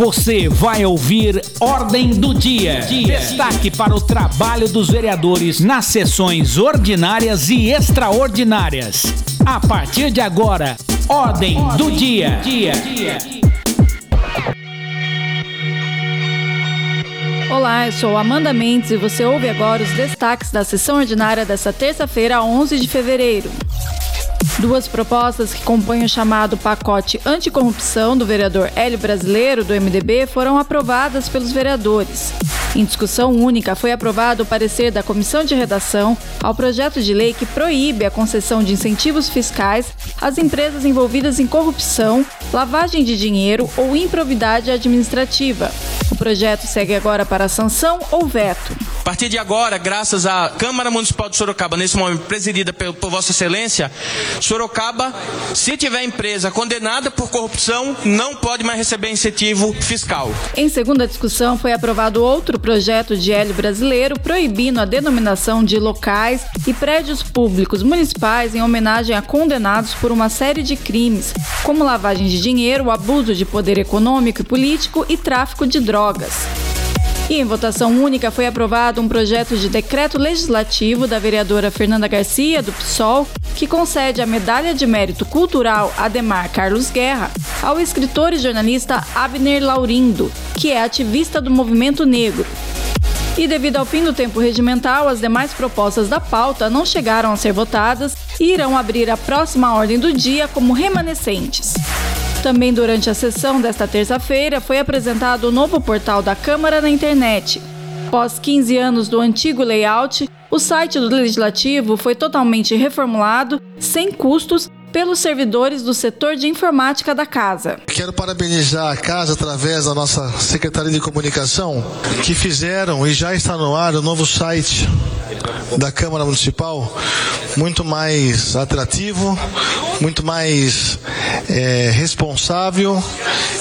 Você vai ouvir Ordem do Dia. Destaque para o trabalho dos vereadores nas sessões ordinárias e extraordinárias. A partir de agora, Ordem, Ordem do Dia. dia. Olá, eu sou Amanda Mendes e você ouve agora os destaques da sessão ordinária desta terça-feira, 11 de fevereiro. Duas propostas que compõem o chamado pacote anticorrupção do vereador Hélio Brasileiro, do MDB, foram aprovadas pelos vereadores. Em discussão única, foi aprovado o parecer da Comissão de Redação ao projeto de lei que proíbe a concessão de incentivos fiscais às empresas envolvidas em corrupção, lavagem de dinheiro ou improvidade administrativa. O projeto segue agora para sanção ou veto. A partir de agora, graças à Câmara Municipal de Sorocaba, nesse momento presidida por, por Vossa Excelência, Sorocaba, se tiver empresa condenada por corrupção, não pode mais receber incentivo fiscal. Em segunda discussão, foi aprovado outro projeto de Hélio brasileiro proibindo a denominação de locais e prédios públicos municipais em homenagem a condenados por uma série de crimes, como lavagem de dinheiro, abuso de poder econômico e político e tráfico de drogas. E em votação única foi aprovado um projeto de decreto legislativo da vereadora Fernanda Garcia, do PSOL, que concede a Medalha de Mérito Cultural Ademar Carlos Guerra ao escritor e jornalista Abner Laurindo, que é ativista do movimento negro. E devido ao fim do tempo regimental, as demais propostas da pauta não chegaram a ser votadas e irão abrir a próxima ordem do dia como remanescentes. Também durante a sessão desta terça-feira foi apresentado o novo portal da Câmara na internet. Após 15 anos do antigo layout, o site do Legislativo foi totalmente reformulado, sem custos, pelos servidores do setor de informática da casa. Quero parabenizar a casa através da nossa Secretaria de Comunicação, que fizeram e já está no ar o novo site da Câmara Municipal, muito mais atrativo, muito mais é, responsável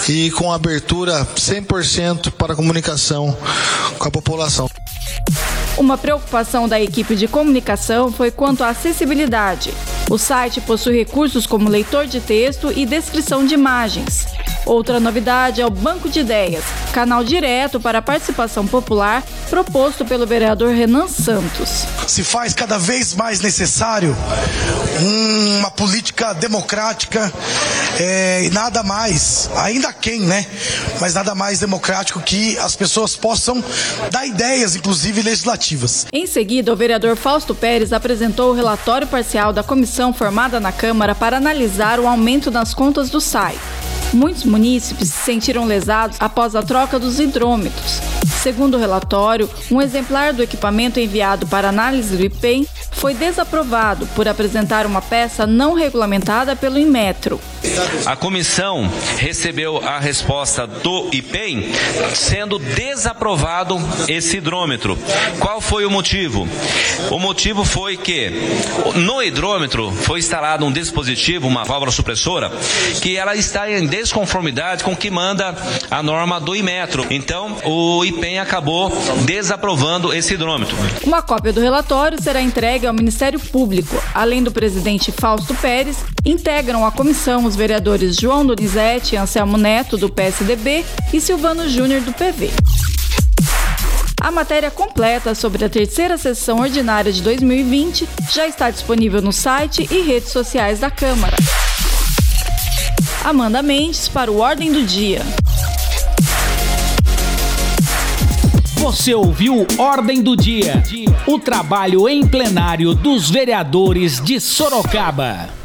e com abertura 100% para a comunicação com a população. Uma preocupação da equipe de comunicação foi quanto à acessibilidade. O site possui recursos como leitor de texto e descrição de imagens. Outra novidade é o Banco de Ideias, canal direto para a participação popular proposto pelo vereador Renan Santos. Se faz cada vez mais necessário uma política democrática é, nada mais, ainda quem, né? Mas nada mais democrático que as pessoas possam dar ideias, inclusive legislativas. Em seguida, o vereador Fausto Pérez apresentou o relatório parcial da comissão formada na Câmara para analisar o aumento nas contas do SAI. Muitos munícipes se sentiram lesados após a troca dos hidrômetros. Segundo o relatório, um exemplar do equipamento enviado para análise do IPEM foi desaprovado por apresentar uma peça não regulamentada pelo Inmetro. A comissão recebeu a resposta do IPEM sendo desaprovado esse hidrômetro. Qual foi o motivo? O motivo foi que no hidrômetro foi instalado um dispositivo, uma válvula supressora, que ela está em desconformidade com o que manda a norma do Inmetro. Então, o IPEM acabou desaprovando esse hidrômetro. Uma cópia do relatório será entregue ao Ministério Público. Além do presidente Fausto Pérez, integram a comissão os vereadores João Donizete, Anselmo Neto, do PSDB, e Silvano Júnior, do PV. A matéria completa sobre a terceira sessão ordinária de 2020 já está disponível no site e redes sociais da Câmara. Amanda Mendes para o Ordem do Dia. Você ouviu Ordem do Dia, o trabalho em plenário dos vereadores de Sorocaba.